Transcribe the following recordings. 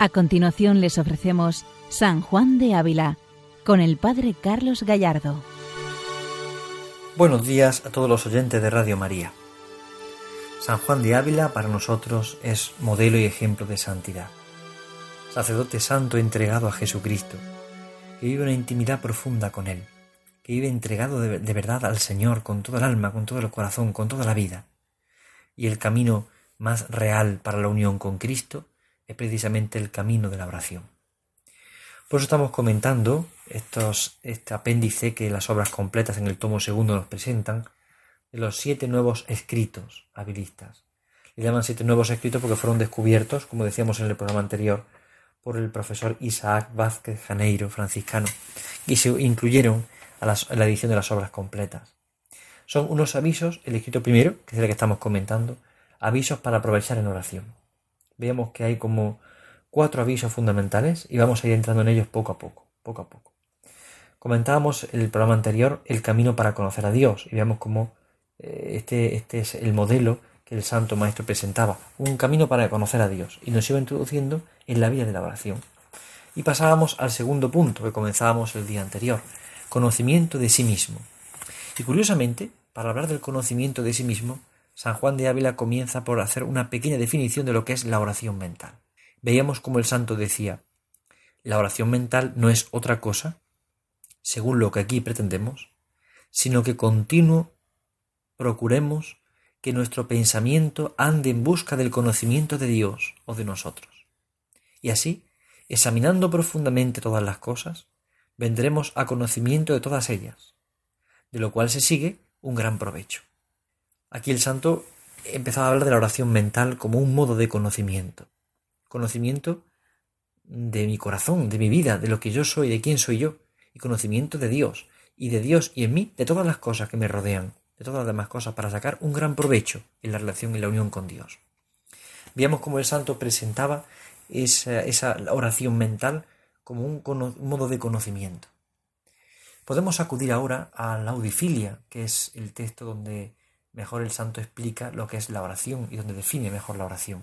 A continuación les ofrecemos San Juan de Ávila con el Padre Carlos Gallardo. Buenos días a todos los oyentes de Radio María. San Juan de Ávila para nosotros es modelo y ejemplo de santidad. Sacerdote santo entregado a Jesucristo, que vive una intimidad profunda con Él, que vive entregado de, verdad al Señor con todo el alma, con todo el corazón, con toda la vida. Y el camino más real para la unión con Cristo es precisamente el camino de la oración. Por eso estamos comentando estos, este apéndice que las obras completas en el tomo segundo nos presentan, de los siete nuevos escritos habilistas. Le llaman siete nuevos escritos porque fueron descubiertos, como decíamos en el programa anterior, por el profesor Isaac Vázquez Janeiro, franciscano, y se incluyeron a, a la edición de las obras completas. Son unos avisos, el escrito primero, que es el que estamos comentando, avisos para aprovechar en oración veamos que hay como cuatro avisos fundamentales y vamos a ir entrando en ellos poco a poco, poco a poco. Comentábamos en el programa anterior el camino para conocer a Dios y veamos cómo eh, este, este es el modelo que el Santo Maestro presentaba, un camino para conocer a Dios y nos iba introduciendo en la vida de la oración. Y pasábamos al segundo punto que comenzábamos el día anterior, conocimiento de sí mismo. Y curiosamente, para hablar del conocimiento de sí mismo, San Juan de Ávila comienza por hacer una pequeña definición de lo que es la oración mental. Veíamos como el santo decía, la oración mental no es otra cosa, según lo que aquí pretendemos, sino que continuo procuremos que nuestro pensamiento ande en busca del conocimiento de Dios o de nosotros. Y así, examinando profundamente todas las cosas, vendremos a conocimiento de todas ellas, de lo cual se sigue un gran provecho. Aquí el santo empezaba a hablar de la oración mental como un modo de conocimiento. Conocimiento de mi corazón, de mi vida, de lo que yo soy, de quién soy yo. Y conocimiento de Dios. Y de Dios y en mí, de todas las cosas que me rodean, de todas las demás cosas, para sacar un gran provecho en la relación y la unión con Dios. Veamos cómo el santo presentaba esa, oración mental como un, un modo de conocimiento. Podemos acudir ahora a la audifilia, que es el texto donde mejor el santo explica lo que es la oración y donde define mejor la oración.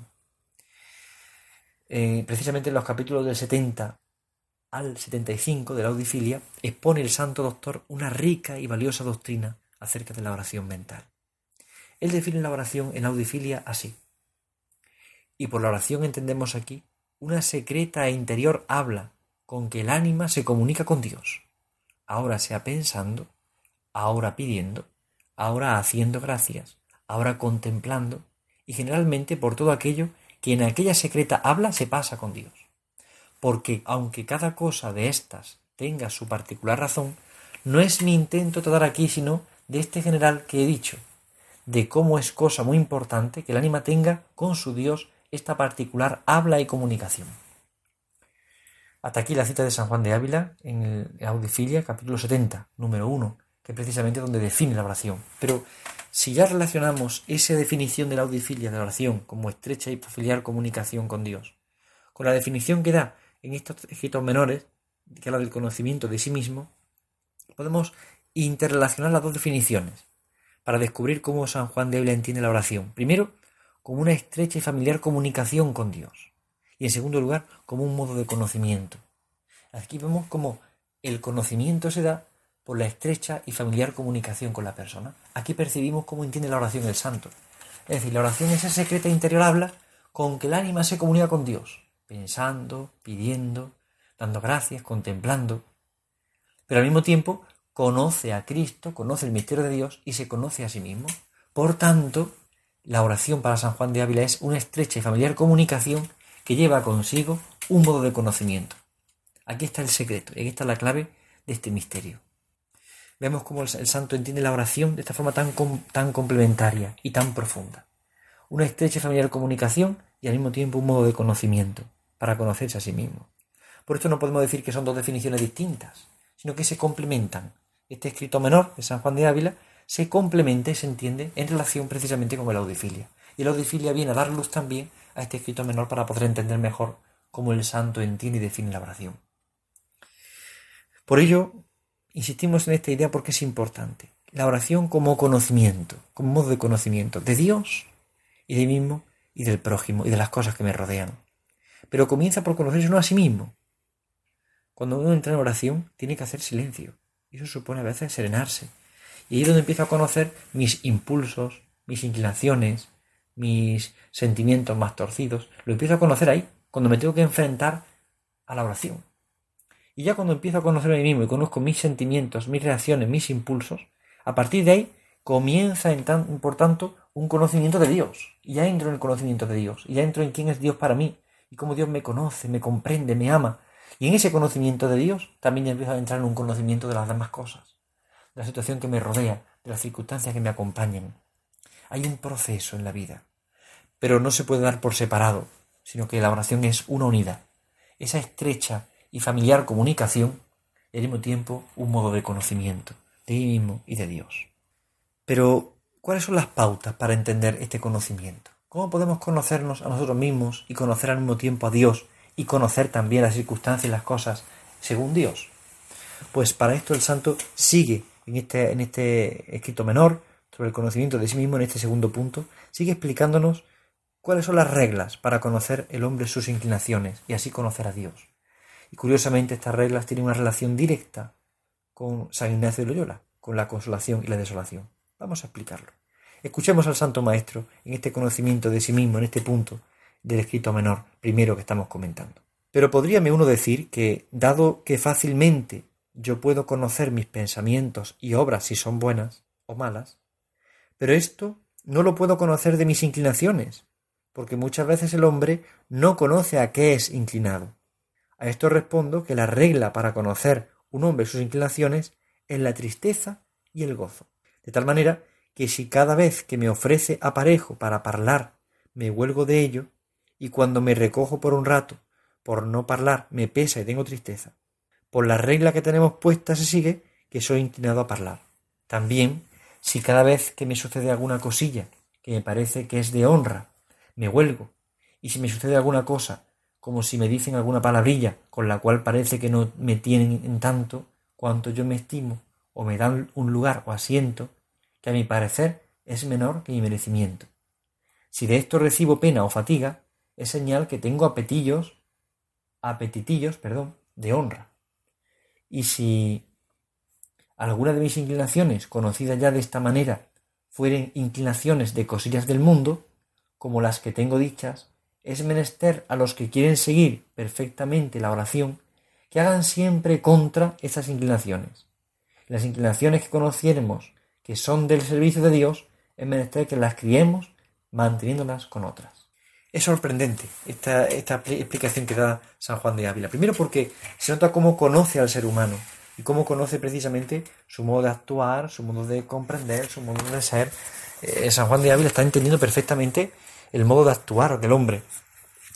Eh, precisamente en los capítulos del 70 al 75 de la Audifilia expone el santo doctor una rica y valiosa doctrina acerca de la oración mental. Él define la oración en la Audifilia así. Y por la oración entendemos aquí una secreta e interior habla con que el ánima se comunica con Dios, ahora sea pensando, ahora pidiendo, ahora haciendo gracias, ahora contemplando, y generalmente por todo aquello que en aquella secreta habla se pasa con Dios. Porque aunque cada cosa de estas tenga su particular razón, no es mi intento tratar aquí sino de este general que he dicho, de cómo es cosa muy importante que el ánima tenga con su Dios esta particular habla y comunicación. Hasta aquí la cita de San Juan de Ávila en el Audifilia, capítulo 70, número 1, que es precisamente donde define la oración. Pero si ya relacionamos esa definición de la audifilia de la oración como estrecha y familiar comunicación con Dios, con la definición que da en estos escritos menores, que habla del conocimiento de sí mismo, podemos interrelacionar las dos definiciones para descubrir cómo San Juan de Ávila entiende la oración. Primero, como una estrecha y familiar comunicación con Dios. Y en segundo lugar, como un modo de conocimiento. Aquí vemos cómo el conocimiento se da por la estrecha y familiar comunicación con la persona. Aquí percibimos cómo entiende la oración el santo. Es decir, la oración esa secreta interior habla con que el ánima se comunica con Dios, pensando, pidiendo, dando gracias, contemplando. Pero al mismo tiempo conoce a Cristo, conoce el misterio de Dios y se conoce a sí mismo. Por tanto, la oración para San Juan de Ávila es una estrecha y familiar comunicación que lleva consigo un modo de conocimiento. Aquí está el secreto, aquí está la clave de este misterio vemos cómo el, santo entiende la oración de esta forma tan, tan complementaria y tan profunda. Una estrecha y familiar comunicación y al mismo tiempo un modo de conocimiento, para conocerse a sí mismo. Por esto no podemos decir que son dos definiciones distintas, sino que se complementan. Este escrito menor de San Juan de Ávila se complementa y se entiende en relación precisamente con la audifilia. Y la audifilia viene a dar luz también a este escrito menor para poder entender mejor cómo el santo entiende y define la oración. Por ello, Insistimos en esta idea porque es importante. La oración como conocimiento, como modo de conocimiento de Dios y de mí mismo y del prójimo y de las cosas que me rodean. pero comienza por conocerse uno a sí mismo. Cuando uno entra en oración, tiene que hacer silencio. Y eso supone a veces serenarse. Y ahí es donde empiezo a conocer mis impulsos, mis inclinaciones, mis sentimientos más torcidos. Lo empiezo a conocer ahí, cuando me tengo que enfrentar a la oración. Y ya cuando empiezo a conocer a mí mismo y conozco mis sentimientos, mis reacciones, mis impulsos, a partir de ahí comienza, en por tanto, un conocimiento de Dios. Y ya entro en el conocimiento de Dios. Y ya entro en quién es Dios para mí. Y cómo Dios me conoce, me comprende, me ama. Y en ese conocimiento de Dios también empiezo a entrar en un conocimiento de las demás cosas. De la situación que me rodea, de las circunstancias que me acompañan. Hay un proceso en la vida. Pero no se puede dar por separado, sino que la oración es una unidad. Esa estrecha y familiar comunicación y al mismo tiempo un modo de conocimiento de mí mismo y de Dios. Pero, ¿cuáles son las pautas para entender este conocimiento? ¿Cómo podemos conocernos a nosotros mismos y conocer al mismo tiempo a Dios y conocer también las circunstancias y las cosas según Dios? Pues para esto el santo sigue en este, en este escrito menor sobre el conocimiento de sí mismo, en este segundo punto, sigue explicándonos cuáles son las reglas para conocer el hombre sus inclinaciones y así conocer a Dios. Y curiosamente estas reglas tienen una relación directa con San Ignacio de Loyola, con la consolación y la desolación. Vamos a explicarlo. Escuchemos al Santo Maestro en este conocimiento de sí mismo, en este punto del escrito menor primero que estamos comentando. Pero podríame uno decir que, dado que fácilmente yo puedo conocer mis pensamientos y obras si son buenas o malas, pero esto no lo puedo conocer de mis inclinaciones, porque muchas veces el hombre no conoce a qué es inclinado. A esto respondo que la regla para conocer un hombre sus inclinaciones es la tristeza y el gozo. De tal manera que si cada vez que me ofrece aparejo para hablar me huelgo de ello, y cuando me recojo por un rato por no hablar me pesa y tengo tristeza, por la regla que tenemos puesta se sigue que soy inclinado a hablar. También, si cada vez que me sucede alguna cosilla que me parece que es de honra, me huelgo, y si me sucede alguna cosa como si me dicen alguna palabrilla con la cual parece que no me tienen en tanto cuanto yo me estimo o me dan un lugar o asiento que a mi parecer es menor que mi merecimiento. Si de esto recibo pena o fatiga, es señal que tengo apetillos, apetitillos, perdón, de honra. Y si alguna de mis inclinaciones, conocidas ya de esta manera, fueren inclinaciones de cosillas del mundo, como las que tengo dichas, es menester a los que quieren seguir perfectamente la oración que hagan siempre contra esas inclinaciones. Las inclinaciones que conociéramos que son del servicio de Dios, es menester que las criemos manteniéndolas con otras. Es sorprendente esta, esta explicación que da San Juan de Ávila. Primero porque se nota cómo conoce al ser humano y cómo conoce precisamente su modo de actuar, su modo de comprender, su modo de ser. Eh, San Juan de Ávila está entendiendo perfectamente el modo de actuar del hombre.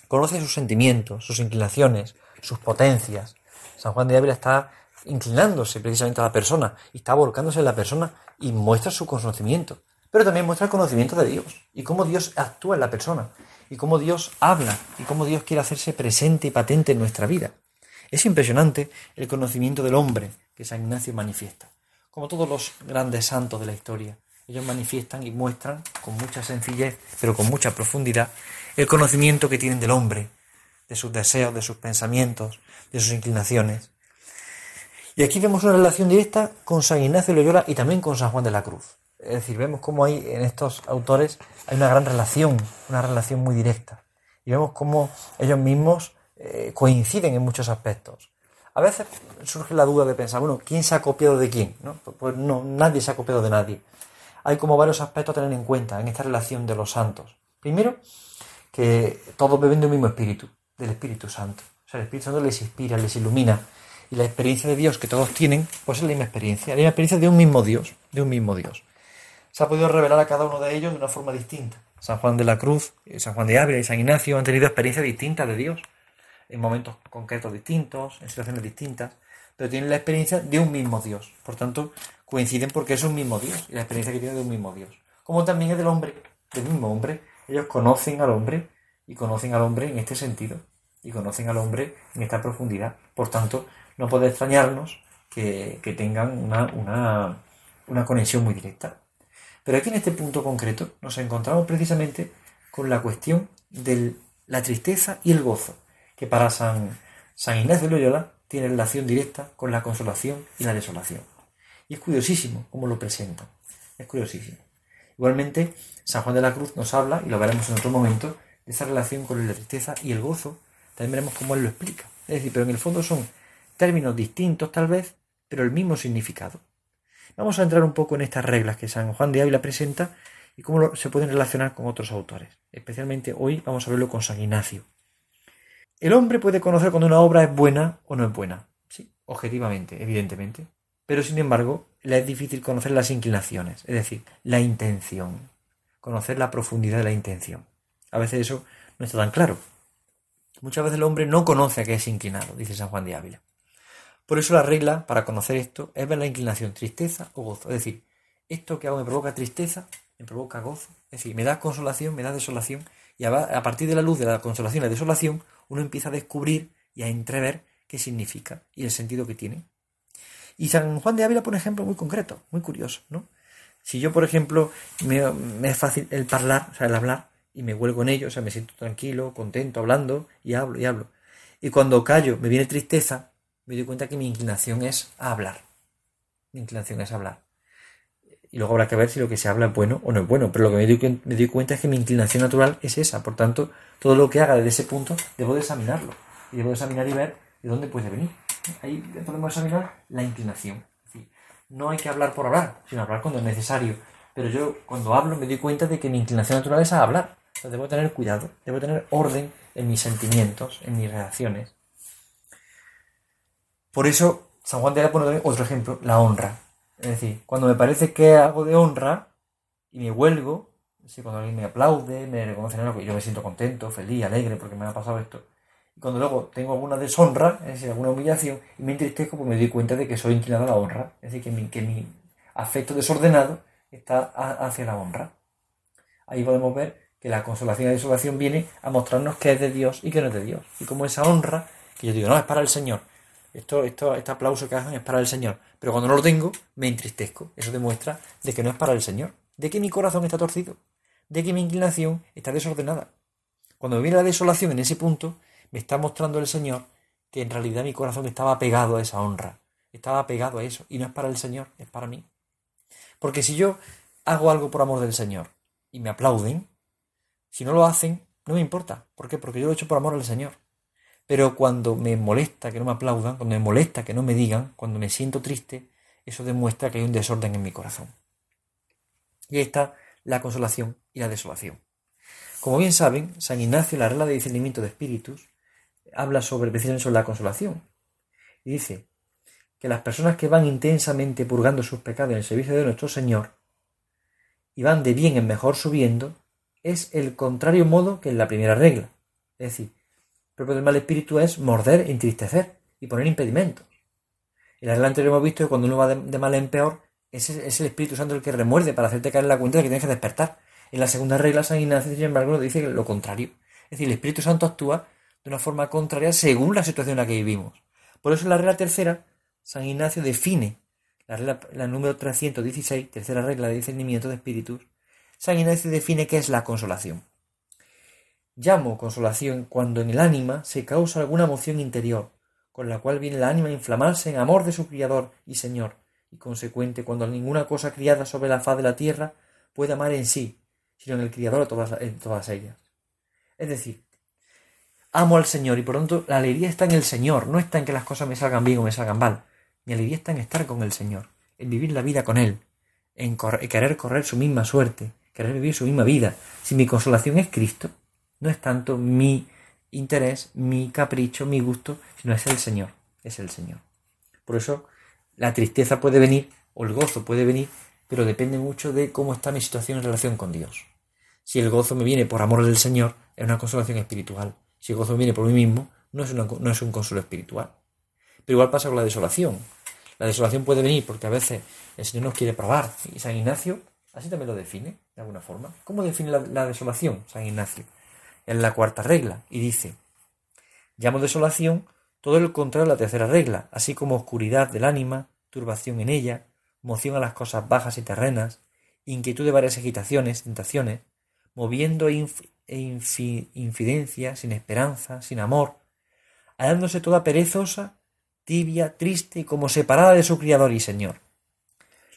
Conoce sus sentimientos, sus inclinaciones, sus potencias. San Juan de Ávila está inclinándose precisamente a la persona y está volcándose en la persona y muestra su conocimiento. Pero también muestra el conocimiento de Dios y cómo Dios actúa en la persona y cómo Dios habla y cómo Dios quiere hacerse presente y patente en nuestra vida. Es impresionante el conocimiento del hombre que San Ignacio manifiesta. Como todos los grandes santos de la historia, ellos manifiestan y muestran con mucha sencillez, pero con mucha profundidad, el conocimiento que tienen del hombre, de sus deseos, de sus pensamientos, de sus inclinaciones. Y aquí vemos una relación directa con San Ignacio Loyola y también con San Juan de la Cruz. Es decir, vemos cómo hay en estos autores hay una gran relación, una relación muy directa. Y vemos cómo ellos mismos eh, coinciden en muchos aspectos. A veces surge la duda de pensar, bueno, ¿quién se ha copiado de quién? ¿No? Pues no, nadie se ha copiado de nadie hay como varios aspectos a tener en cuenta en esta relación de los santos. Primero, que todos beben de un mismo espíritu, del Espíritu Santo. O sea, el Espíritu Santo les inspira, les ilumina. Y la experiencia de Dios que todos tienen, pues es la misma experiencia, la misma experiencia de un mismo Dios, de un mismo Dios. Se ha podido revelar a cada uno de ellos de una forma distinta. San Juan de la Cruz, eh, San Juan de Ávila y San Ignacio han tenido experiencias distintas de Dios, en momentos concretos distintos, en situaciones distintas, pero tienen la experiencia de un mismo Dios. Por tanto, coinciden porque es un mismo Dios y la experiencia que tienen de un mismo Dios. Como también es del hombre, del mismo hombre. Ellos conocen al hombre y conocen al hombre en este sentido y conocen al hombre en esta profundidad. Por tanto, no puede extrañarnos que, tengan una, conexión muy directa. Pero aquí en este punto concreto nos encontramos precisamente con la cuestión de la tristeza y el gozo. que para San, San de Loyola tiene relación directa con la consolación y la desolación. Y es curiosísimo cómo lo presenta. Es curiosísimo. Igualmente, San Juan de la Cruz nos habla, y lo veremos en otro momento, de esa relación con la tristeza y el gozo. También veremos cómo él lo explica. Es decir, pero en el fondo son términos distintos tal vez, pero el mismo significado. Vamos a entrar un poco en estas reglas que San Juan de Ávila presenta y cómo se pueden relacionar con otros autores. Especialmente hoy vamos a verlo con San Ignacio. El hombre puede conocer cuando una obra es buena o no es buena. Sí, objetivamente, evidentemente. Pero sin embargo, le es difícil conocer las inclinaciones, es decir, la intención. Conocer la profundidad de la intención. A veces eso no está tan claro. Muchas veces el hombre no conoce a qué es inclinado, dice San Juan de Ávila. Por eso la regla para conocer esto es ver la inclinación, tristeza o gozo. Es decir, esto que hago me provoca tristeza, me provoca gozo. Es decir, me da consolación, me da desolación. Y a partir de la luz de la consolación y la desolación, uno empieza a descubrir y a entrever qué significa y el sentido que tiene. Y San Juan de Ávila, por ejemplo, muy concreto, muy curioso, ¿no? Si yo, por ejemplo, me, es fácil el hablar, o sea, el hablar, y me huelgo en ello, o sea, me siento tranquilo, contento, hablando, y hablo, y hablo. Y cuando callo, me viene tristeza, me doy cuenta que mi inclinación es a hablar. Mi inclinación es hablar. Y luego habrá que ver si lo que se habla es bueno o no es bueno. Pero lo que me doy, me doy cuenta es que mi inclinación natural es esa. Por tanto, todo lo que haga desde ese punto, debo de examinarlo. Y debo de examinar y ver de dónde puede venir. Ahí podemos examinar la inclinación. no hay que hablar por hablar, sino hablar cuando es necesario. Pero yo cuando hablo me doy cuenta de que mi inclinación natural es a hablar. debo tener cuidado, debo tener orden en mis sentimientos, en mis reacciones. Por eso, San Juan de la pone otro ejemplo, la honra. Es decir, cuando me parece que hago de honra y me huelgo, cuando alguien me aplaude, me reconoce algo, yo me siento contento, feliz, alegre porque me ha pasado esto. Cuando luego tengo alguna deshonra, es decir, alguna humillación, y me entristezco, pues me doy cuenta de que soy inclinado a la honra. Es decir, que mi, que mi afecto desordenado está hacia la honra. Ahí podemos ver que la consolación y la desolación viene a mostrarnos que es de Dios y que no es de Dios. Y como esa honra, que yo digo, no, es para el Señor, esto, esto, este aplauso que hacen es para el Señor. Pero cuando no lo tengo, me entristezco. Eso demuestra de que no es para el Señor. De que mi corazón está torcido. De que mi inclinación está desordenada. Cuando viene la desolación en ese punto, me está mostrando el Señor que en realidad mi corazón estaba pegado a esa honra. Estaba pegado a eso. Y no es para el Señor, es para mí. Porque si yo hago algo por amor del Señor y me aplauden, si no lo hacen, no me importa. ¿Por qué? Porque yo lo he hecho por amor al Señor. Pero cuando me molesta que no me aplaudan, cuando me molesta que no me digan, cuando me siento triste, eso demuestra que hay un desorden en mi corazón. Y ahí está la consolación y la desolación. Como bien saben, San Ignacio, la regla de discernimiento de espíritus, habla sobre precisamente sobre la consolación. Y dice que las personas que van intensamente purgando sus pecados en el servicio de nuestro Señor y van de bien en mejor subiendo, es el contrario modo que en la primera regla. Es decir, propio del mal espíritu es morder, entristecer y poner impedimentos. En la regla anterior hemos visto que cuando uno va de, mal en peor, es, es, el Espíritu Santo el que remuerde para hacerte caer en la cuenta de que tienes que despertar. En la segunda regla, San Ignacio, sin embargo, dice lo contrario. Es decir, el Espíritu Santo actúa de una forma contraria según la situación en la que vivimos. Por eso en la regla tercera, San Ignacio define la regla la número 316, tercera regla de discernimiento de espíritus. San Ignacio define qué es la consolación. Llamo consolación cuando en el ánima se causa alguna emoción interior, con la cual viene el ánima a inflamarse en amor de su Criador y Señor, y consecuente cuando ninguna cosa criada sobre la faz de la tierra puede amar en sí, sino en el Criador todas, en todas ellas. Es decir, amo al Señor y por tanto la alegría está en el Señor, no está en que las cosas me salgan bien o me salgan mal. Mi alegría está en estar con el Señor, en vivir la vida con Él, en, en querer correr su misma suerte, querer vivir su misma vida. Si mi consolación es Cristo, no es tanto mi interés, mi capricho, mi gusto, sino es el Señor, es el Señor. Por eso la tristeza puede venir o el gozo puede venir, pero depende mucho de cómo está mi situación en relación con Dios. Si el gozo me viene por amor del Señor, es una consolación espiritual. Si el gozo viene por mí mismo, no es, no es un consuelo espiritual. Pero igual pasa con la desolación. La desolación puede venir porque a veces el Señor nos quiere probar. Y San Ignacio así también lo define, de alguna forma. ¿Cómo define la desolación, San Ignacio? en la cuarta regla y dice, llamo desolación todo el contrario de la tercera regla, así como oscuridad del ánima, turbación en ella, moción a las cosas bajas y terrenas, inquietud de varias agitaciones, tentaciones, moviendo e, infidencia, sin esperanza, sin amor, hallándose toda perezosa, tibia, triste y como separada de su Criador y Señor.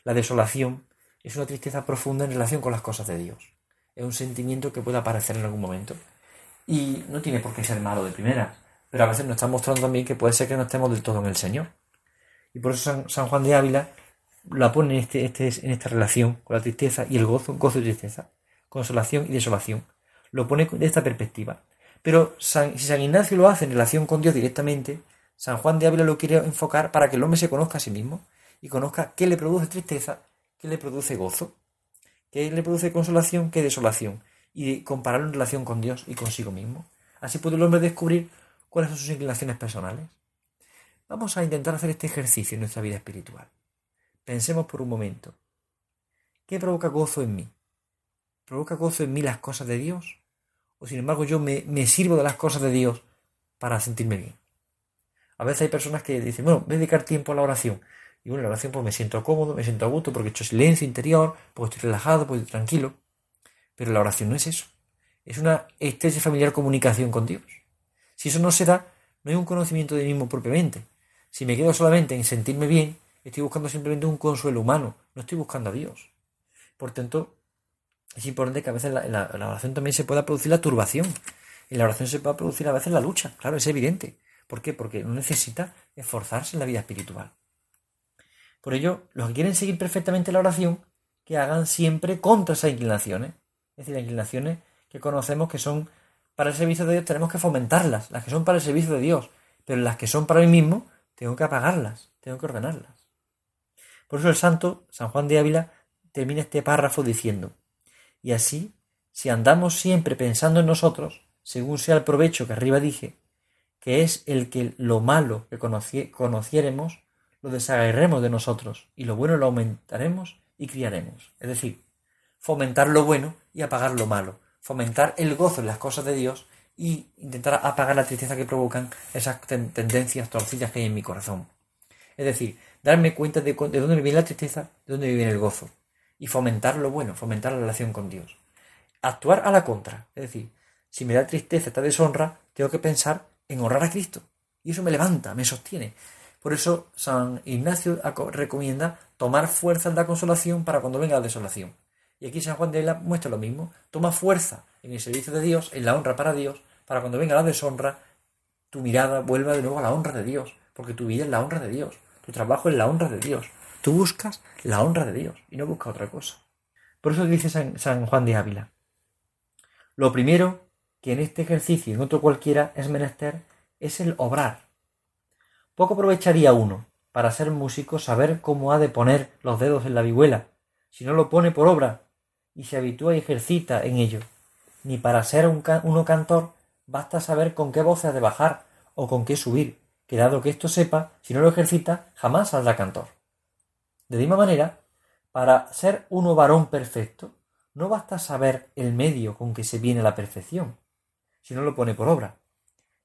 La desolación es una tristeza profunda en relación con las cosas de Dios. Es un sentimiento que puede aparecer en algún momento. Y no tiene por qué ser malo de primera, pero a veces nos está mostrando también que puede ser que no estemos del todo en el Señor. Y por eso San, Juan de Ávila la pone en, este, este, en esta relación con la tristeza y el gozo, gozo y tristeza, consolación y desolación. Lo pone de esta perspectiva. Pero si San Ignacio lo hace en relación con Dios directamente, San Juan de Ávila lo quiere enfocar para que el hombre se conozca a sí mismo y conozca qué le produce tristeza, qué le produce gozo, qué le produce consolación, qué desolación, y compararlo en relación con Dios y consigo mismo. Así puede el hombre descubrir cuáles son sus inclinaciones personales. Vamos a intentar hacer este ejercicio en nuestra vida espiritual. Pensemos por un momento. ¿Qué provoca gozo en mí? ¿Provoca gozo en mí las cosas de Dios? ¿O sin embargo yo me, sirvo de las cosas de Dios para sentirme bien? A veces hay personas que dicen, bueno, voy a dedicar tiempo a la oración. Y bueno, la oración pues me siento cómodo, me siento a gusto porque he hecho silencio interior, porque estoy relajado, porque estoy tranquilo. Pero la oración no es eso. Es una estrecha familiar comunicación con Dios. Si eso no se da, no hay un conocimiento de mí mismo propiamente. Si me quedo solamente en sentirme bien, Estoy buscando simplemente un consuelo humano, no estoy buscando a Dios. Por tanto, es importante que a veces en la, oración también se pueda producir la turbación. En la oración se pueda producir a veces la lucha, claro, es evidente. ¿Por qué? Porque uno necesita esforzarse en la vida espiritual. Por ello, los que quieren seguir perfectamente la oración, que hagan siempre contra esas inclinaciones. Es decir, las inclinaciones que conocemos que son para el servicio de Dios, tenemos que fomentarlas. Las que son para el servicio de Dios. Pero las que son para mí mismo, tengo que apagarlas, tengo que ordenarlas. Por eso el santo, San Juan de Ávila, termina este párrafo diciendo, y así, si andamos siempre pensando en nosotros, según sea el provecho que arriba dije, que es el que lo malo que conociéremos, lo desagarremos de nosotros, y lo bueno lo aumentaremos y criaremos. Es decir, fomentar lo bueno y apagar lo malo, fomentar el gozo en las cosas de Dios y intentar apagar la tristeza que provocan esas tendencias torcidas que hay en mi corazón. Es decir, darme cuenta de, de dónde viene la tristeza, de dónde me viene el gozo. Y fomentar lo bueno, fomentar la relación con Dios. Actuar a la contra. Es decir, si me da tristeza, esta deshonra, tengo que pensar en honrar a Cristo. Y eso me levanta, me sostiene. Por eso San Ignacio recomienda tomar fuerza en la consolación para cuando venga la desolación. Y aquí San Juan de la muestra lo mismo. Toma fuerza en el servicio de Dios, en la honra para Dios, para cuando venga la deshonra, tu mirada vuelva de nuevo a la honra de Dios, porque tu vida es la honra de Dios. Tu trabajo es la honra de Dios. Tú buscas la honra de Dios y no buscas otra cosa. Por eso dice San, Juan de Ávila. Lo primero que en este ejercicio y en otro cualquiera es menester es el obrar. Poco aprovecharía uno para ser músico saber cómo ha de poner los dedos en la vihuela, si no lo pone por obra y se habitúa y ejercita en ello. Ni para ser un uno cantor basta saber con qué voz ha de bajar o con qué subir, que dado que esto sepa, si no lo ejercita, jamás saldrá cantor. De misma manera, para ser uno varón perfecto, no basta saber el medio con que se viene la perfección, si no lo pone por obra.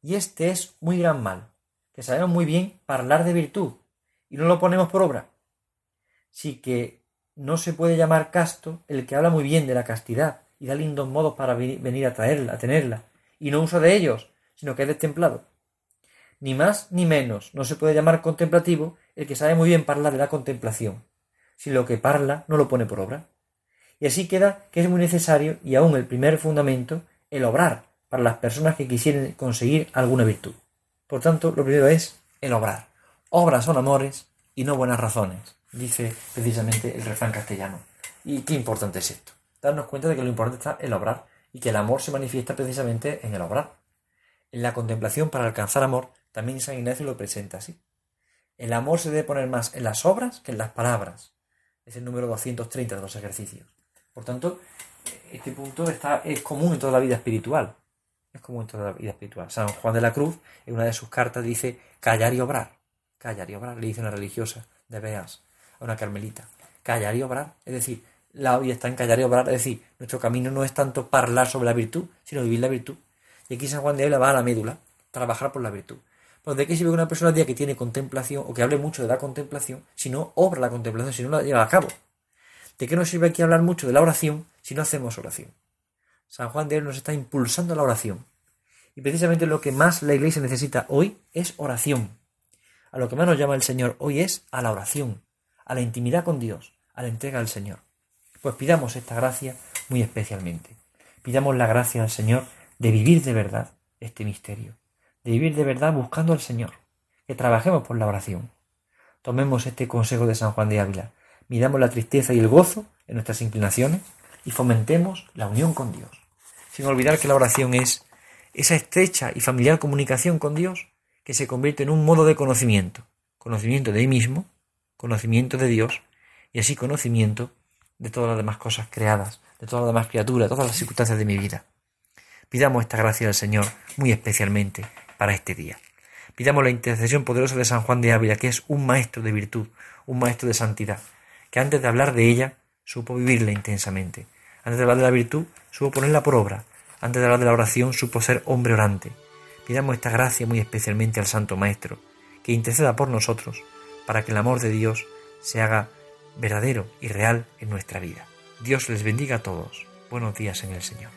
Y este es muy gran mal, que sabemos muy bien hablar de virtud, y no lo ponemos por obra. Sí que no se puede llamar casto el que habla muy bien de la castidad y da lindos modos para venir a traerla, a tenerla, y no usa de ellos, sino que es destemplado. Ni más ni menos no se puede llamar contemplativo el que sabe muy bien hablar de la contemplación, si lo que parla no lo pone por obra. Y así queda que es muy necesario, y aún el primer fundamento, el obrar para las personas que quisieren conseguir alguna virtud. Por tanto, lo primero es el obrar. Obras son amores y no buenas razones, dice precisamente el refrán castellano. Y qué importante es esto. Darnos cuenta de que lo importante está el obrar y que el amor se manifiesta precisamente en el obrar. En la contemplación para alcanzar amor también San Ignacio lo presenta así. El amor se debe poner más en las obras que en las palabras. Es el número 230 de los ejercicios. Por tanto, este punto es común en toda la vida espiritual. Es común en toda la vida espiritual. San Juan de la Cruz, en una de sus cartas, dice callar y obrar. Callar y obrar, le dice una religiosa de Beas, a una carmelita. Callar y obrar. Es decir, la vida está en callar y obrar. Es decir, nuestro camino no es tanto hablar sobre la virtud, sino vivir la virtud. Y aquí San Juan de Ávila va a la médula, trabajar por la virtud. Pues ¿de qué sirve una persona día que tiene contemplación o que hable mucho de la contemplación si no obra la contemplación, si no la lleva a cabo? ¿De qué nos sirve aquí hablar mucho de la oración si no hacemos oración? San Juan de Él nos está impulsando la oración. Y precisamente lo que más la Iglesia necesita hoy es oración. A lo que más nos llama el Señor hoy es a la oración, a la intimidad con Dios, a la entrega al Señor. Pues pidamos esta gracia muy especialmente. Pidamos la gracia al Señor de vivir de verdad este misterio, de vivir de verdad buscando al Señor, que trabajemos por la oración. Tomemos este consejo de San Juan de Ávila, miramos la tristeza y el gozo en nuestras inclinaciones y fomentemos la unión con Dios, sin olvidar que la oración es esa estrecha y familiar comunicación con Dios que se convierte en un modo de conocimiento, conocimiento de mí mismo, conocimiento de Dios y así conocimiento de todas las demás cosas creadas, de todas las demás criaturas, de todas las circunstancias de mi vida. Pidamos esta gracia al Señor muy especialmente para este día. Pidamos la intercesión poderosa de San Juan de Ávila, que es un maestro de virtud, un maestro de santidad, que antes de hablar de ella supo vivirla intensamente. Antes de hablar de la virtud, supo ponerla por obra. Antes de hablar de la oración, supo ser hombre orante. Pidamos esta gracia muy especialmente al Santo Maestro, que interceda por nosotros, para que el amor de Dios se haga verdadero y real en nuestra vida. Dios les bendiga a todos. Buenos días en el Señor.